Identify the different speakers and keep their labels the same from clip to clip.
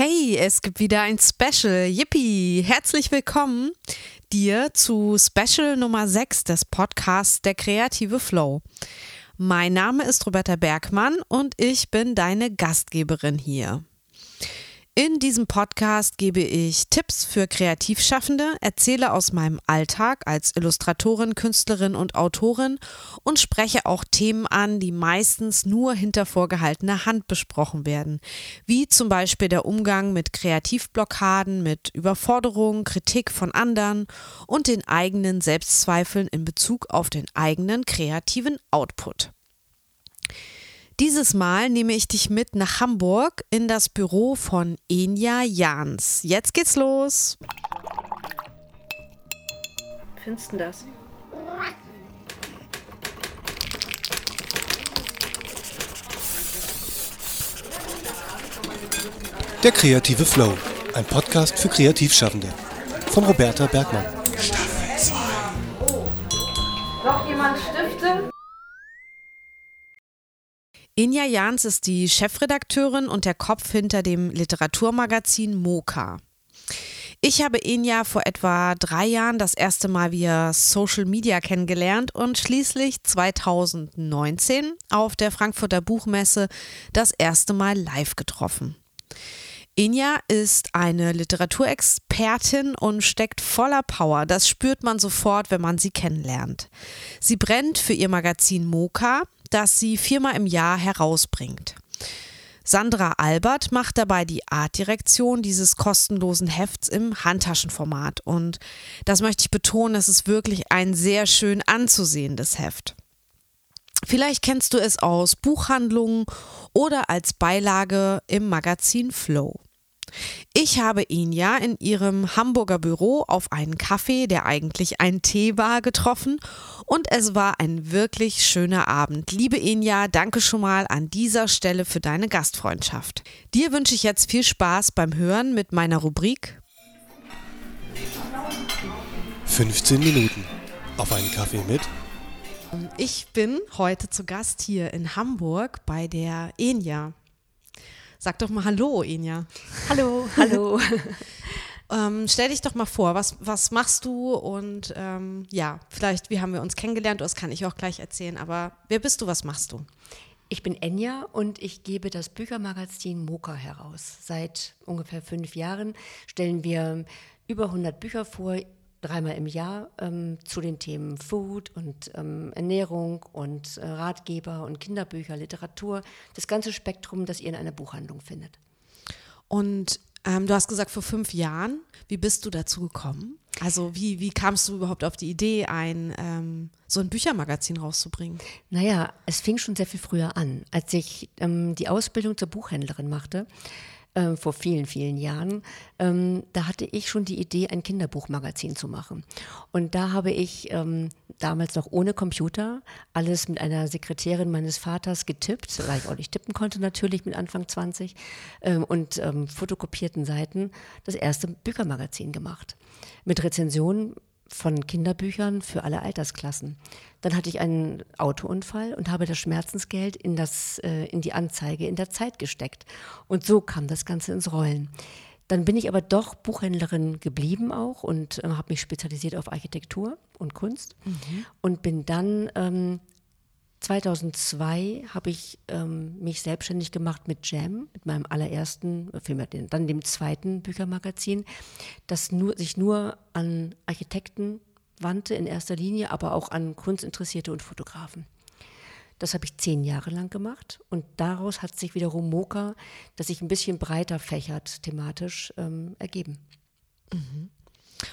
Speaker 1: Hey, es gibt wieder ein Special. Yippie! Herzlich willkommen dir zu Special Nummer 6 des Podcasts Der kreative Flow. Mein Name ist Roberta Bergmann und ich bin deine Gastgeberin hier. In diesem Podcast gebe ich Tipps für Kreativschaffende, erzähle aus meinem Alltag als Illustratorin, Künstlerin und Autorin und spreche auch Themen an, die meistens nur hinter vorgehaltener Hand besprochen werden, wie zum Beispiel der Umgang mit Kreativblockaden, mit Überforderungen, Kritik von anderen und den eigenen Selbstzweifeln in Bezug auf den eigenen kreativen Output. Dieses Mal nehme ich dich mit nach Hamburg in das Büro von Enja Jans. Jetzt geht's los.
Speaker 2: Findest du das?
Speaker 3: Der kreative Flow, ein Podcast für Kreativschaffende von Roberta Bergmann.
Speaker 1: Inja Jans ist die Chefredakteurin und der Kopf hinter dem Literaturmagazin Moka. Ich habe Inja vor etwa drei Jahren das erste Mal via Social Media kennengelernt und schließlich 2019 auf der Frankfurter Buchmesse das erste Mal live getroffen. Inja ist eine Literaturexpertin und steckt voller Power. Das spürt man sofort, wenn man sie kennenlernt. Sie brennt für ihr Magazin Moka, das sie viermal im Jahr herausbringt. Sandra Albert macht dabei die Artdirektion dieses kostenlosen Hefts im Handtaschenformat. Und das möchte ich betonen, es ist wirklich ein sehr schön anzusehendes Heft. Vielleicht kennst du es aus Buchhandlungen oder als Beilage im Magazin Flow. Ich habe ihn ja in ihrem Hamburger Büro auf einen Kaffee, der eigentlich ein Tee war, getroffen und es war ein wirklich schöner Abend. Liebe Inja, danke schon mal an dieser Stelle für deine Gastfreundschaft. Dir wünsche ich jetzt viel Spaß beim Hören mit meiner Rubrik
Speaker 3: 15 Minuten auf einen Kaffee mit
Speaker 1: ich bin heute zu Gast hier in Hamburg bei der Enja. Sag doch mal Hallo, Inja.
Speaker 2: Hallo, hallo.
Speaker 1: ähm, stell dich doch mal vor, was, was machst du und ähm, ja, vielleicht, wie haben wir uns kennengelernt, das kann ich auch gleich erzählen, aber wer bist du, was machst du?
Speaker 2: Ich bin Enja und ich gebe das Büchermagazin Moka heraus. Seit ungefähr fünf Jahren stellen wir über 100 Bücher vor, dreimal im Jahr ähm, zu den Themen Food und ähm, Ernährung und äh, Ratgeber und Kinderbücher, Literatur, das ganze Spektrum, das ihr in einer Buchhandlung findet.
Speaker 1: Und ähm, du hast gesagt, vor fünf Jahren, wie bist du dazu gekommen? Also wie, wie kamst du überhaupt auf die Idee, ein, ähm, so ein Büchermagazin rauszubringen?
Speaker 2: Naja, es fing schon sehr viel früher an. Als ich ähm, die Ausbildung zur Buchhändlerin machte, äh, vor vielen, vielen Jahren, ähm, da hatte ich schon die Idee, ein Kinderbuchmagazin zu machen. Und da habe ich ähm, damals noch ohne Computer alles mit einer Sekretärin meines Vaters getippt, weil ich auch nicht tippen konnte natürlich mit Anfang 20 ähm, und ähm, fotokopierten Seiten das erste Büchermagazin gemacht. Mit Rezensionen von Kinderbüchern für alle Altersklassen. Dann hatte ich einen Autounfall und habe das Schmerzensgeld in, das, äh, in die Anzeige in der Zeit gesteckt. Und so kam das Ganze ins Rollen. Dann bin ich aber doch Buchhändlerin geblieben auch und äh, habe mich spezialisiert auf Architektur und Kunst mhm. und bin dann ähm, 2002 habe ich ähm, mich selbstständig gemacht mit Jam, mit meinem allerersten, vielmehr dann dem zweiten Büchermagazin, das nur, sich nur an Architekten wandte in erster Linie, aber auch an Kunstinteressierte und Fotografen. Das habe ich zehn Jahre lang gemacht und daraus hat sich wiederum Moka, das sich ein bisschen breiter fächert thematisch, ähm, ergeben.
Speaker 1: Mhm.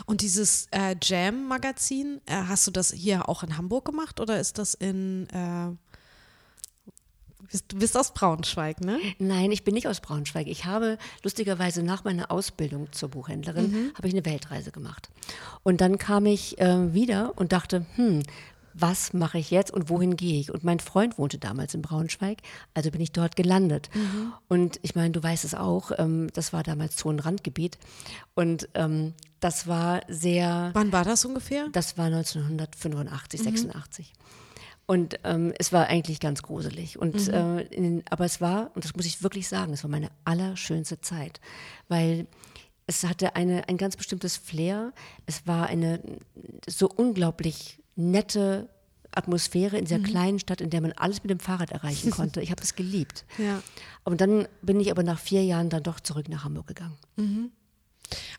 Speaker 1: Und dieses äh, Jam-Magazin, äh, hast du das hier auch in Hamburg gemacht oder ist das in äh, Du bist aus Braunschweig, ne?
Speaker 2: Nein, ich bin nicht aus Braunschweig. Ich habe lustigerweise nach meiner Ausbildung zur Buchhändlerin mhm. habe ich eine Weltreise gemacht. Und dann kam ich äh, wieder und dachte, hm, was mache ich jetzt und wohin gehe ich? Und mein Freund wohnte damals in Braunschweig, also bin ich dort gelandet. Mhm. Und ich meine, du weißt es auch, ähm, das war damals so ein Randgebiet. Und ähm, das war sehr.
Speaker 1: Wann war das ungefähr?
Speaker 2: Das war 1985, mhm. 86. Und ähm, es war eigentlich ganz gruselig. Und,
Speaker 1: Mhm.
Speaker 2: äh, in, aber es war, und das muss ich wirklich sagen, es war meine allerschönste Zeit, weil es hatte eine, ein ganz bestimmtes Flair. Es war eine so unglaublich nette Atmosphäre in dieser
Speaker 1: Mhm.
Speaker 2: kleinen Stadt, in der man alles mit dem Fahrrad erreichen konnte. Ich habe es geliebt.
Speaker 1: Ja.
Speaker 2: Und dann bin ich aber nach vier Jahren dann doch zurück nach Hamburg gegangen.
Speaker 1: Aber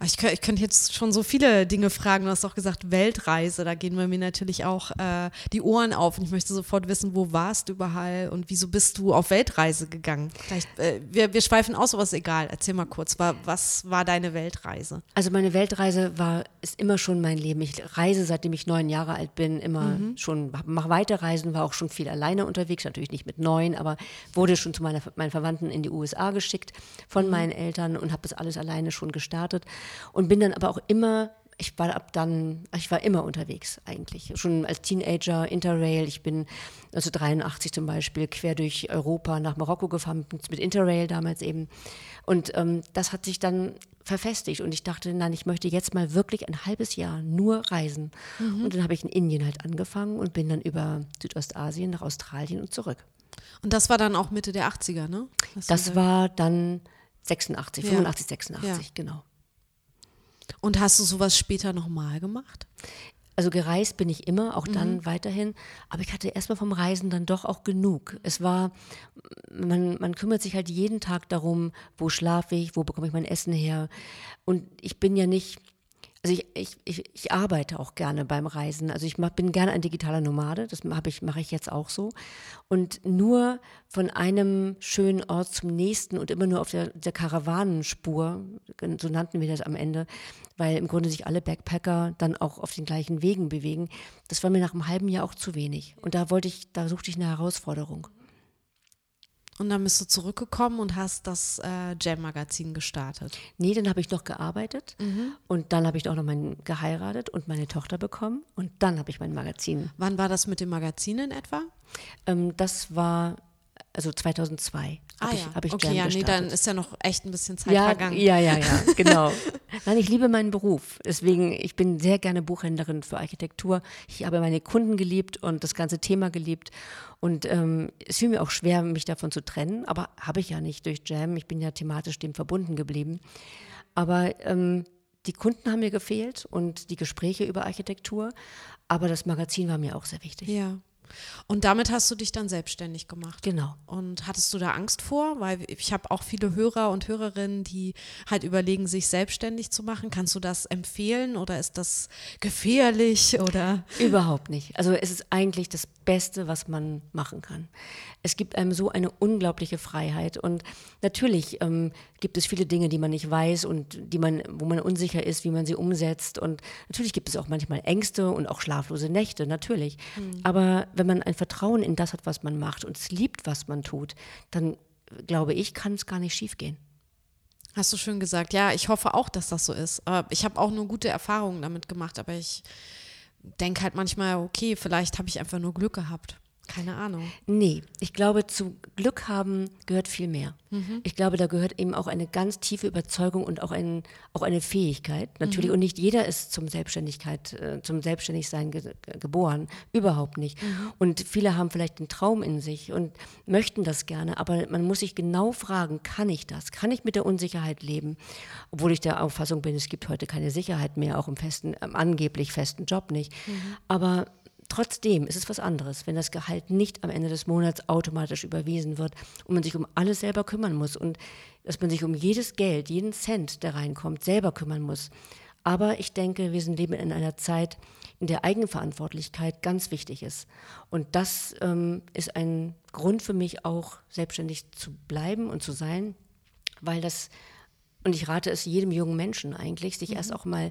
Speaker 1: Ich, kö- ich könnte jetzt schon so viele Dinge fragen. Du hast doch gesagt Weltreise. Da gehen bei mir natürlich auch äh, die Ohren auf. Und ich möchte sofort wissen, wo warst du überall und wieso bist du auf Weltreise gegangen? Äh, wir, wir schweifen aus, aber ist egal. Erzähl mal kurz, war, was war deine Weltreise?
Speaker 2: Also meine Weltreise war ist immer schon mein Leben. Ich reise seitdem ich neun Jahre alt bin, immer schon mache Weiterreisen, war auch schon viel alleine unterwegs, natürlich nicht mit neun, aber wurde schon zu meiner, meinen Verwandten in die USA geschickt von meinen Eltern und habe das alles alleine schon gestartet und bin dann aber auch immer ich war ab dann, ich war immer unterwegs eigentlich. Schon als Teenager, Interrail. Ich bin 1983 zum Beispiel quer durch Europa nach Marokko gefahren, mit Interrail damals eben. Und ähm, das hat sich dann verfestigt und ich dachte, nein, ich möchte jetzt mal wirklich ein halbes Jahr nur reisen. Und dann habe ich in Indien halt angefangen und bin dann über Südostasien nach Australien und zurück.
Speaker 1: Und das war dann auch Mitte der 80er, ne? Du
Speaker 2: Das war dann 86,
Speaker 1: Ja.
Speaker 2: 85, 86,
Speaker 1: Ja.
Speaker 2: genau.
Speaker 1: Und hast du sowas später nochmal gemacht?
Speaker 2: Also gereist bin ich immer, auch dann
Speaker 1: Mhm.
Speaker 2: weiterhin. Aber ich hatte erstmal vom Reisen dann doch auch genug. Es war, man, man kümmert sich halt jeden Tag darum, wo schlafe ich, wo bekomme ich mein Essen her. Und ich bin ja nicht, also ich, ich, ich, ich arbeite auch gerne beim Reisen. Also ich mach, bin gerne ein digitaler Nomade, das mache ich, mache ich jetzt auch so. Und nur von einem schönen Ort zum nächsten und immer nur auf der, der Karawanenspur, so nannten wir das am Ende, weil im Grunde sich alle Backpacker dann auch auf den gleichen Wegen bewegen. Das war mir nach einem halben Jahr auch zu wenig. Und da wollte ich, da suchte ich eine Herausforderung.
Speaker 1: Und dann bist du zurückgekommen und hast das äh, Jam-Magazin gestartet.
Speaker 2: Nee, dann habe ich noch gearbeitet und dann habe ich auch noch meinen geheiratet und meine Tochter bekommen und dann habe ich mein Magazin.
Speaker 1: Wann war das mit dem Magazin in etwa?
Speaker 2: Ähm, das war also 2002 habe ich, hab ich
Speaker 1: Ah okay, ja, nee, dann ist ja noch echt ein bisschen Zeit
Speaker 2: ja,
Speaker 1: vergangen.
Speaker 2: ja, ja, ja, genau. Nein, ich liebe meinen Beruf. Deswegen, ich bin sehr gerne Buchhändlerin für Architektur. Ich habe meine Kunden geliebt und das ganze Thema geliebt. Und ähm, es fiel mir auch schwer, mich davon zu trennen, aber habe ich ja nicht durch Jam. Ich bin ja thematisch dem verbunden geblieben. Aber ähm, die Kunden haben mir gefehlt und die Gespräche über Architektur. Aber das Magazin war mir auch sehr wichtig.
Speaker 1: Ja. Und damit hast du dich dann selbstständig gemacht.
Speaker 2: Genau.
Speaker 1: Und hattest du da Angst vor? Weil ich habe auch viele Hörer und Hörerinnen, die halt überlegen, sich selbstständig zu machen. Kannst du das empfehlen oder ist das gefährlich oder?
Speaker 2: Überhaupt nicht. Also es ist eigentlich das Beste, was man machen kann. Es gibt einem so eine unglaubliche Freiheit und natürlich ähm, gibt es viele Dinge, die man nicht weiß und die man, wo man unsicher ist, wie man sie umsetzt und natürlich gibt es auch manchmal Ängste und auch schlaflose Nächte, natürlich. Aber wenn man ein Vertrauen in das hat, was man macht und es liebt, was man tut, dann glaube ich, kann es gar nicht schiefgehen.
Speaker 1: Hast du schön gesagt. Ja, ich hoffe auch, dass das so ist. Aber ich habe auch nur gute Erfahrungen damit gemacht, aber ich denke halt manchmal, okay, vielleicht habe ich einfach nur Glück gehabt. Keine Ahnung.
Speaker 2: Nee, ich glaube, zu Glück haben gehört viel mehr. Ich glaube, da gehört eben auch eine ganz tiefe Überzeugung und auch, ein, auch eine Fähigkeit. Natürlich, und nicht jeder ist zum Selbstständigkeit, äh, zum Selbstständigsein ge geboren. Überhaupt nicht. Und viele haben vielleicht den Traum in sich und möchten das gerne, aber man muss sich genau fragen, kann ich das? Kann ich mit der Unsicherheit leben? Obwohl ich der Auffassung bin, es gibt heute keine Sicherheit mehr, auch im festen, im angeblich festen Job nicht. Aber Trotzdem ist es was anderes, wenn das Gehalt nicht am Ende des Monats automatisch überwiesen wird und man sich um alles selber kümmern muss und dass man sich um jedes Geld, jeden Cent, der reinkommt, selber kümmern muss. Aber ich denke, wir sind leben in einer Zeit, in der Eigenverantwortlichkeit ganz wichtig ist. Und das ähm, ist ein Grund für mich auch, selbstständig zu bleiben und zu sein, weil das, und ich rate es jedem jungen Menschen eigentlich, sich erst auch mal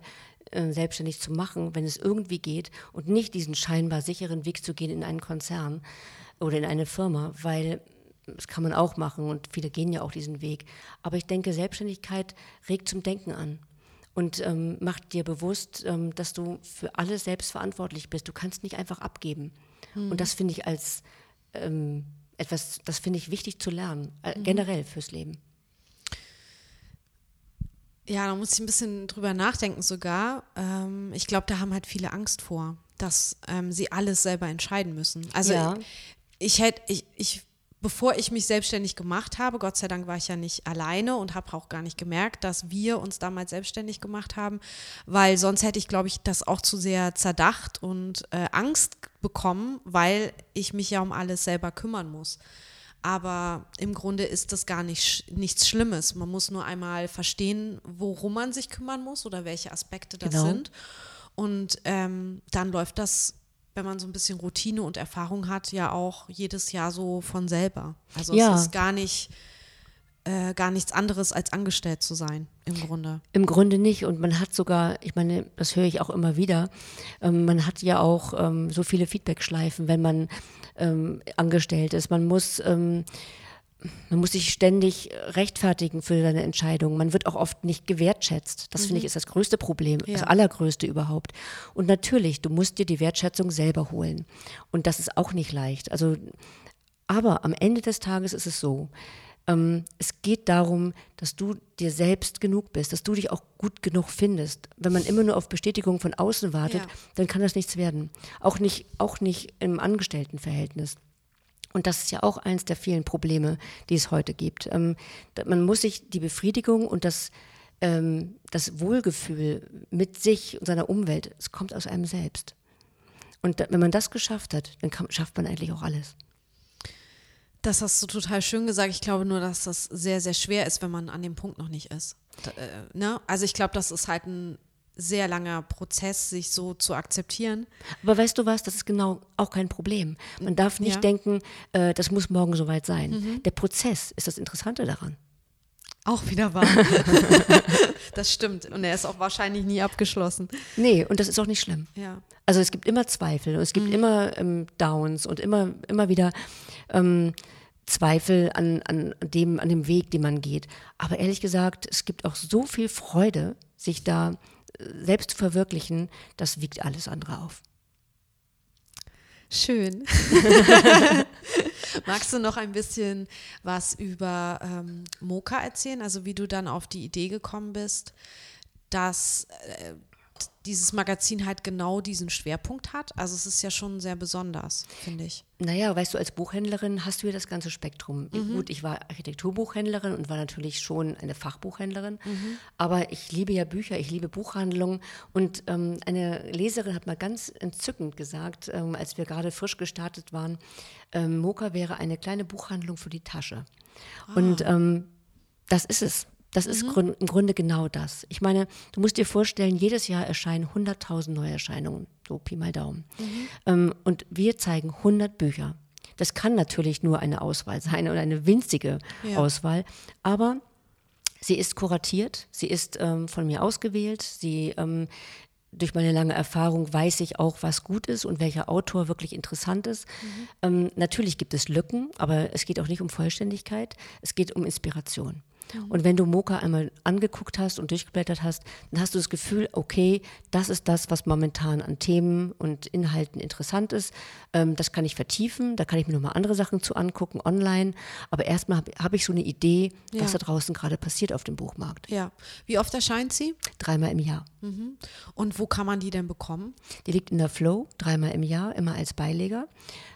Speaker 2: äh, selbstständig zu machen, wenn es irgendwie geht und nicht diesen scheinbar sicheren Weg zu gehen in einen Konzern oder in eine Firma, weil das kann man auch machen und viele gehen ja auch diesen Weg. Aber ich denke, Selbstständigkeit regt zum Denken an und ähm, macht dir bewusst, ähm, dass du für alles selbst verantwortlich bist. Du kannst nicht einfach abgeben. Und das finde ich als ähm, etwas, das finde ich wichtig zu lernen, äh, generell fürs Leben.
Speaker 1: Ja, da muss ich ein bisschen drüber nachdenken sogar. Ähm, ich glaube, da haben halt viele Angst vor. dass ähm, sie alles selber entscheiden müssen. Also
Speaker 2: Ja.
Speaker 1: ich hätte, ich, ich, bevor ich mich selbstständig gemacht habe, Gott sei Dank war ich ja nicht alleine und habe auch gar nicht gemerkt, dass wir uns damals selbstständig gemacht haben, weil sonst hätte ich, glaube ich, das auch zu sehr zerdacht und äh, Angst bekommen, weil ich mich ja um alles selber kümmern muss. Aber im Grunde ist das gar nicht, nichts Schlimmes. Man muss nur einmal verstehen, worum man sich kümmern muss oder welche Aspekte das
Speaker 2: Genau.
Speaker 1: sind. Und ähm, dann läuft das, wenn man so ein bisschen Routine und Erfahrung hat, ja auch jedes Jahr so von selber. Also
Speaker 2: Ja.
Speaker 1: es ist gar nicht, äh, gar nichts anderes als angestellt zu sein, im Grunde.
Speaker 2: Im Grunde nicht. Und man hat sogar, ich meine, das höre ich auch immer wieder, ähm, man hat ja auch ähm, so viele Feedbackschleifen, wenn man ähm, angestellt ist. Man muss, ähm, man muss sich ständig rechtfertigen für seine Entscheidung. Man wird auch oft nicht gewertschätzt. Das finde ich ist das größte Problem, das
Speaker 1: Ja.
Speaker 2: allergrößte überhaupt. Und natürlich, du musst dir die Wertschätzung selber holen. Und das ist auch nicht leicht. Also, aber am Ende des Tages ist es so, ähm, es geht darum, dass du dir selbst genug bist, dass du dich auch gut genug findest. Wenn man immer nur auf Bestätigung von außen wartet,
Speaker 1: Ja.
Speaker 2: dann kann das nichts werden. Auch nicht, auch nicht im Angestelltenverhältnis. Und das ist ja auch eins der vielen Probleme, die es heute gibt. Ähm, man muss sich die Befriedigung und das, ähm, das Wohlgefühl mit sich und seiner Umwelt, es kommt aus einem selbst. Und da, wenn man das geschafft hat, dann kann, schafft man eigentlich auch alles.
Speaker 1: Das hast du total schön gesagt. Ich glaube nur, dass das sehr, sehr schwer ist, wenn man an dem Punkt noch nicht ist. Da, äh, ne? Also ich glaube, das ist halt ein sehr langer Prozess, sich so zu akzeptieren.
Speaker 2: Aber weißt du was, das ist genau auch kein Problem. Man darf nicht
Speaker 1: Ja.
Speaker 2: denken, äh, das muss morgen soweit sein. Der Prozess ist das Interessante daran.
Speaker 1: Auch wieder wahr. das stimmt. Und er ist auch wahrscheinlich nie abgeschlossen.
Speaker 2: Nee, und das ist auch nicht schlimm.
Speaker 1: Ja.
Speaker 2: Also es gibt immer Zweifel und es gibt immer ähm, Downs und immer, immer wieder ähm, Zweifel an, an dem, an dem Weg, den man geht. Aber ehrlich gesagt, es gibt auch so viel Freude, sich da äh, selbst zu verwirklichen, das wiegt alles andere auf.
Speaker 1: Schön. Magst du noch ein bisschen was über ähm, Moka erzählen? Also wie du dann auf die Idee gekommen bist, dass äh, dieses Magazin halt genau diesen Schwerpunkt hat? Also es ist ja schon sehr besonders, finde ich.
Speaker 2: Naja, weißt du, als Buchhändlerin hast du ja das ganze Spektrum. Gut, ich war Architekturbuchhändlerin und war natürlich schon eine Fachbuchhändlerin. Aber ich liebe ja Bücher, ich liebe Buchhandlungen. Und ähm, eine Leserin hat mal ganz entzückend gesagt, ähm, als wir gerade frisch gestartet waren, ähm, Moka wäre eine kleine Buchhandlung für die Tasche. Und ähm, das ist es. Das ist grün, im Grunde genau das. Ich meine, du musst dir vorstellen, jedes Jahr erscheinen 100.000 Neuerscheinungen, so Pi mal Daumen. Ähm, und wir zeigen 100 Bücher. Das kann natürlich nur eine Auswahl sein oder eine winzige
Speaker 1: Ja.
Speaker 2: Auswahl, aber sie ist kuratiert, sie ist ähm, von mir ausgewählt, sie ähm, durch meine lange Erfahrung weiß ich auch, was gut ist und welcher Autor wirklich interessant ist. Ähm, natürlich gibt es Lücken, aber es geht auch nicht um Vollständigkeit, es geht um Inspiration. Und wenn du Moka einmal angeguckt hast und durchgeblättert hast, dann hast du das Gefühl, okay, das ist das, was momentan an Themen und Inhalten interessant ist. Ähm, das kann ich vertiefen, da kann ich mir nochmal andere Sachen zu angucken, online. Aber erstmal habe hab ich so eine Idee, was
Speaker 1: Ja.
Speaker 2: da draußen gerade passiert auf dem Buchmarkt.
Speaker 1: Ja. Wie oft erscheint sie?
Speaker 2: Dreimal im Jahr.
Speaker 1: Und wo kann man die denn bekommen?
Speaker 2: Die liegt in der Flow, dreimal im Jahr, immer als Beileger.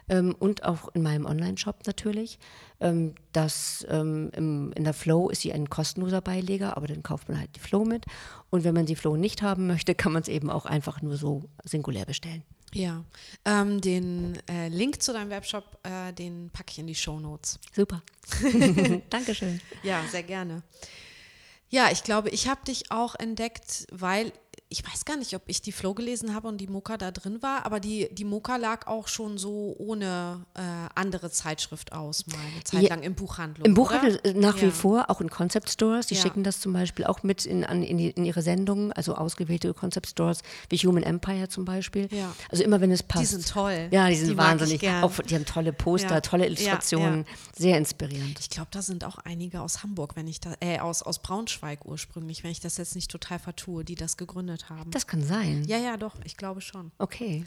Speaker 2: Ähm, und auch in meinem Online-Shop natürlich. Ähm, das, ähm, im, in der Flow ist sie ein kostenloser Beileger, aber dann kauft man halt die Flow mit. Und wenn man die Flow nicht haben möchte, kann man es eben auch einfach nur so singulär bestellen.
Speaker 1: Ja. Ähm, den äh, Link zu deinem Webshop, äh, den packe ich in die Show Notes.
Speaker 2: Super. Dankeschön.
Speaker 1: Ja, sehr gerne. Ja, ich glaube, ich habe dich auch entdeckt, weil ich weiß gar nicht, ob ich die Flow gelesen habe und die Moka da drin war, aber die, die Moka lag auch schon so ohne äh, andere Zeitschrift aus, mal eine Zeit
Speaker 2: Ja,
Speaker 1: lang im Buchhandlung.
Speaker 2: Im
Speaker 1: oder?
Speaker 2: Buchhandel äh, nach wie
Speaker 1: Ja.
Speaker 2: vor, auch in Concept Stores. Die
Speaker 1: Ja.
Speaker 2: schicken das zum Beispiel auch mit in, an, in, in ihre Sendungen, also ausgewählte Concept Stores, wie Human Empire zum Beispiel. Also immer, wenn es passt.
Speaker 1: Die sind toll.
Speaker 2: Ja, die sind
Speaker 1: Die
Speaker 2: wahnsinnig. Auch, die haben tolle Poster, tolle Illustrationen, sehr inspirierend.
Speaker 1: Ich glaube, da sind auch einige aus Hamburg, wenn ich da, äh, aus, aus Braunschweig ursprünglich, wenn ich das jetzt nicht total vertue, die das gegründet haben.
Speaker 2: Das kann sein.
Speaker 1: ja, ja, doch, ich glaube schon.
Speaker 2: Okay.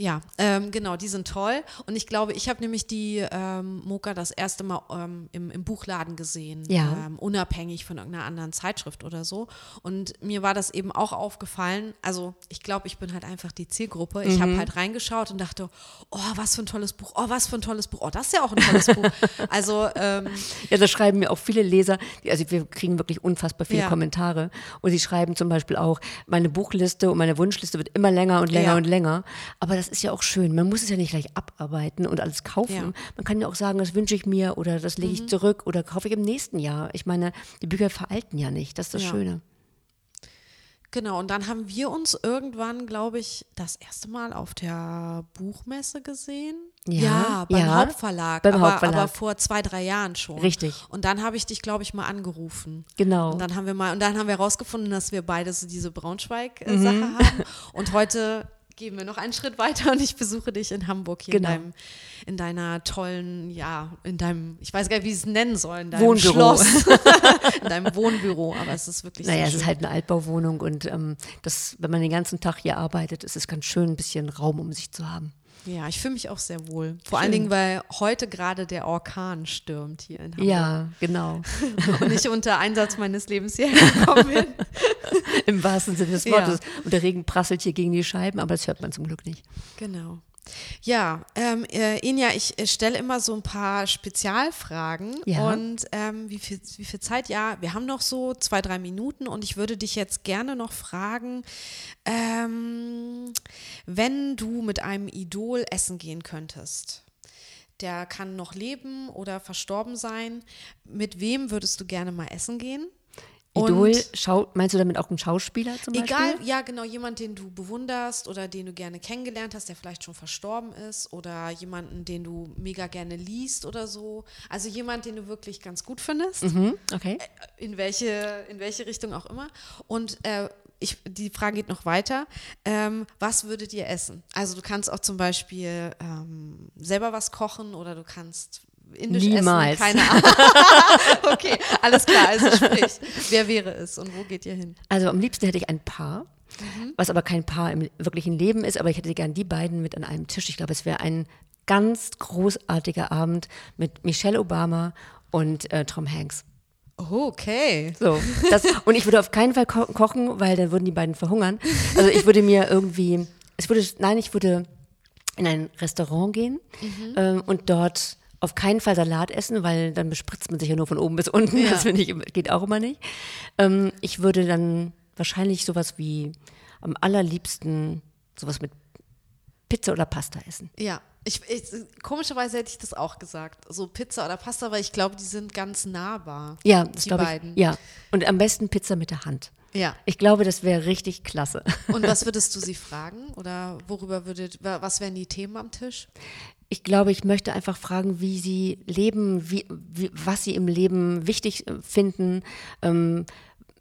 Speaker 1: Ja, ähm, genau, die sind toll. Und ich glaube, ich habe nämlich die ähm, Moka das erste Mal ähm, im, im Buchladen gesehen,
Speaker 2: Ja.
Speaker 1: ähm, unabhängig von irgendeiner anderen Zeitschrift oder so. Und mir war das eben auch aufgefallen. Also ich glaube, ich bin halt einfach die Zielgruppe. Ich
Speaker 2: Mhm.
Speaker 1: habe halt reingeschaut und dachte, oh, was für ein tolles Buch, oh, was für ein tolles Buch, oh, das ist ja auch ein tolles Buch. Also ähm,
Speaker 2: Ja, das schreiben mir auch viele Leser. Also wir kriegen wirklich unfassbar viele
Speaker 1: Ja.
Speaker 2: Kommentare. Und sie schreiben zum Beispiel auch, meine Buchliste und meine Wunschliste wird immer länger und länger
Speaker 1: Ja.
Speaker 2: und länger. Aber das ist ja auch schön. Man muss es ja nicht gleich abarbeiten und alles kaufen.
Speaker 1: Ja. Mhm.
Speaker 2: Man kann ja auch sagen, das wünsche ich mir oder das lege ich zurück oder kaufe ich im nächsten Jahr. Ich meine, die Bücher veralten ja nicht. Das ist das
Speaker 1: Ja.
Speaker 2: Schöne.
Speaker 1: Genau, und dann haben wir uns irgendwann, glaube ich, das erste Mal auf der Buchmesse gesehen.
Speaker 2: Ja,
Speaker 1: beim
Speaker 2: ja,
Speaker 1: Hauptverlag,
Speaker 2: beim
Speaker 1: aber,
Speaker 2: Hauptverlag.
Speaker 1: aber vor zwei, drei Jahren schon.
Speaker 2: Richtig.
Speaker 1: Und dann habe ich dich, glaube ich, mal angerufen.
Speaker 2: Genau.
Speaker 1: Und dann haben wir mal, und dann haben wir herausgefunden, dass wir beide so diese
Speaker 2: Mhm.
Speaker 1: Braunschweig-Sache haben. Und heute gehen wir noch einen Schritt weiter und ich besuche dich in Hamburg hier
Speaker 2: Genau.
Speaker 1: in, deinem, in deiner tollen, ja, in deinem, ich weiß gar nicht, wie ich es nennen soll, in deinem
Speaker 2: Wohnbüro.
Speaker 1: Schloss, in deinem Wohnbüro. Aber es ist wirklich
Speaker 2: Naja, es ist
Speaker 1: schön.
Speaker 2: halt eine Altbauwohnung und ähm, das, wenn man den ganzen Tag hier arbeitet, ist es ganz schön, ein bisschen Raum um sich zu haben.
Speaker 1: Ja, ich fühle mich auch sehr wohl. Vor allen Dingen, weil heute gerade der Orkan stürmt hier in Hamburg.
Speaker 2: Ja, genau.
Speaker 1: Und ich unter Einsatz meines Lebens hierher gekommen bin.
Speaker 2: Im wahrsten Sinne des
Speaker 1: Ja.
Speaker 2: Wortes. Und der Regen prasselt hier gegen die Scheiben, aber das hört man zum Glück nicht.
Speaker 1: Genau. Ja, ähm, äh, Inja, ich äh, stelle immer so ein paar Spezialfragen.
Speaker 2: Ja.
Speaker 1: Und ähm, wie, viel, wie viel Zeit? Ja, wir haben noch so zwei, drei Minuten und ich würde dich jetzt gerne noch fragen, ähm, wenn du mit einem Idol essen gehen könntest. Der kann noch leben oder verstorben sein. Mit wem würdest du gerne mal essen gehen?
Speaker 2: Idol, Schau, meinst du damit auch einen Schauspieler zum
Speaker 1: Egal,
Speaker 2: Beispiel?
Speaker 1: ja, genau, jemand, den du bewunderst oder den du gerne kennengelernt hast, der vielleicht schon verstorben ist oder jemanden, den du mega gerne liest oder so. Also jemand, den du wirklich ganz gut findest,
Speaker 2: Mhm, okay.
Speaker 1: in welche, in welche Richtung auch immer. Und äh, ich, die Frage geht noch weiter. Ähm, was würdet ihr essen? Also du kannst auch zum Beispiel ähm, selber was kochen oder du kannst indisch
Speaker 2: Niemals.
Speaker 1: essen. Keine Ahnung. okay, alles klar, also sprich. Wer wäre es und wo geht ihr hin?
Speaker 2: Also am liebsten hätte ich ein Paar,
Speaker 1: Mhm.
Speaker 2: was aber kein Paar im wirklichen Leben ist, aber ich hätte gern die beiden mit an einem Tisch. Ich glaube, es wäre ein ganz großartiger Abend mit Michelle Obama und äh, Tom Hanks.
Speaker 1: Oh, okay.
Speaker 2: So, das, und ich würde auf keinen Fall ko kochen, weil dann würden die beiden verhungern. Also ich würde mir irgendwie, es würde, nein, ich würde in ein Restaurant gehen ähm, und dort auf keinen Fall Salat essen, weil dann bespritzt man sich ja nur von oben bis unten.
Speaker 1: Ja.
Speaker 2: Das finde ich, geht auch immer nicht. Ähm, ich würde dann wahrscheinlich sowas wie am allerliebsten sowas mit Pizza oder Pasta essen.
Speaker 1: Ja, ich, ich, komischerweise hätte ich das auch gesagt. So Pizza oder Pasta, weil ich glaube, die sind ganz nahbar.
Speaker 2: Ja, das
Speaker 1: die
Speaker 2: glaube ich.
Speaker 1: beiden.
Speaker 2: Ja, und am besten Pizza mit der Hand.
Speaker 1: Ja.
Speaker 2: Ich glaube, das wäre richtig klasse.
Speaker 1: Und was würdest du sie fragen? Oder worüber würdet, wa- was wären die Themen am Tisch?
Speaker 2: Ich glaube, ich möchte einfach fragen, wie sie leben, wie, wie, was sie im Leben wichtig äh, finden. Ähm,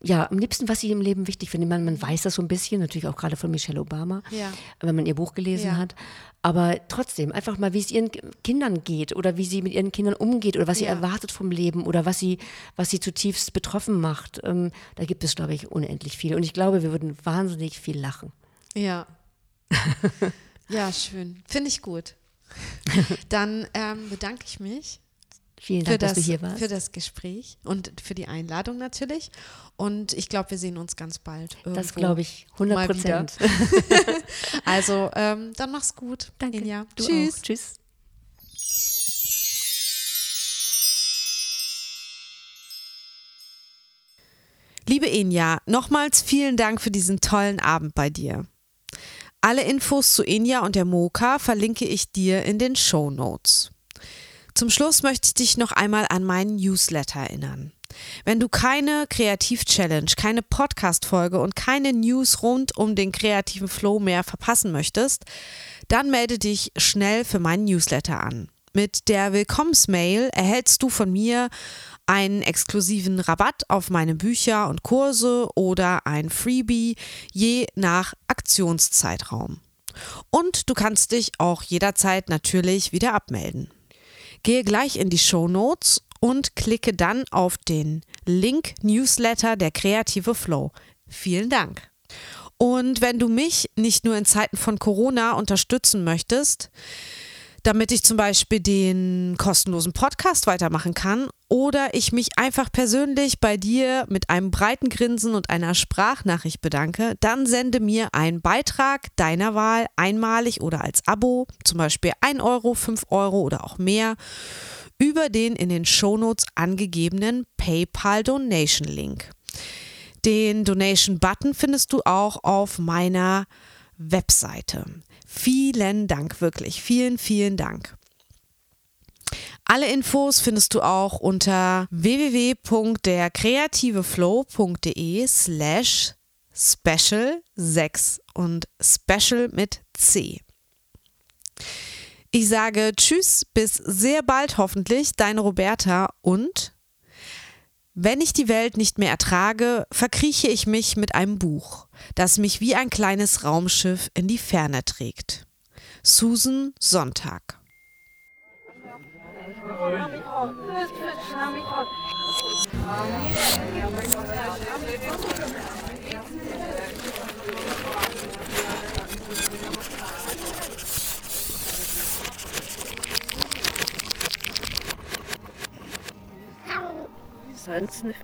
Speaker 2: ja, am liebsten, was sie im Leben wichtig finden. Man, man weiß das so ein bisschen, natürlich auch gerade von Michelle Obama,
Speaker 1: Ja.
Speaker 2: wenn man ihr Buch gelesen
Speaker 1: Ja.
Speaker 2: hat. Aber trotzdem, einfach mal, wie es ihren Kindern geht oder wie sie mit ihren Kindern umgeht oder was sie
Speaker 1: Ja.
Speaker 2: erwartet vom Leben oder was sie, was sie zutiefst betroffen macht. Ähm, da gibt es, glaube ich, unendlich viel. Und ich glaube, wir würden wahnsinnig viel lachen.
Speaker 1: Ja. ja, schön. Finde ich gut. Dann ähm, bedanke ich mich
Speaker 2: Vielen
Speaker 1: für
Speaker 2: Dank,
Speaker 1: das,
Speaker 2: dass du hier warst.
Speaker 1: für das Gespräch und für die Einladung natürlich. Und ich glaube, wir sehen uns ganz bald.
Speaker 2: das glaube ich, 100
Speaker 1: mal wieder.
Speaker 2: Prozent.
Speaker 1: Also, ähm, dann mach's gut.
Speaker 2: Danke.
Speaker 1: Inja.
Speaker 2: Du
Speaker 1: Tschüss.
Speaker 2: Auch. Tschüss.
Speaker 1: Liebe Inja, nochmals vielen Dank für diesen tollen Abend bei dir. Alle Infos zu Inja und der Moka verlinke ich dir in den Show Notes. Zum Schluss möchte ich dich noch einmal an meinen Newsletter erinnern. Wenn du keine Kreativ-Challenge, keine Podcast-Folge und keine News rund um den kreativen Flow mehr verpassen möchtest, dann melde dich schnell für meinen Newsletter an. Mit der Willkommensmail erhältst du von mir einen exklusiven Rabatt auf meine Bücher und Kurse oder ein Freebie je nach Aktionszeitraum. Und du kannst dich auch jederzeit natürlich wieder abmelden. Gehe gleich in die Show Notes und klicke dann auf den Link Newsletter der kreative Flow. Vielen Dank. Und wenn du mich nicht nur in Zeiten von Corona unterstützen möchtest, damit ich zum Beispiel den kostenlosen Podcast weitermachen kann oder ich mich einfach persönlich bei dir mit einem breiten Grinsen und einer Sprachnachricht bedanke, dann sende mir einen Beitrag deiner Wahl einmalig oder als Abo, zum Beispiel 1 Euro, 5 Euro oder auch mehr, über den in den Shownotes angegebenen PayPal Donation Link. Den Donation-Button findest du auch auf meiner Webseite. Vielen Dank, wirklich. Vielen, vielen Dank. Alle Infos findest du auch unter www.derkreativeflow.de slash special 6 und special mit C. Ich sage Tschüss, bis sehr bald hoffentlich, deine Roberta und wenn ich die Welt nicht mehr ertrage, verkrieche ich mich mit einem Buch, das mich wie ein kleines Raumschiff in die Ferne trägt. Susan Sonntag.
Speaker 4: Nicht.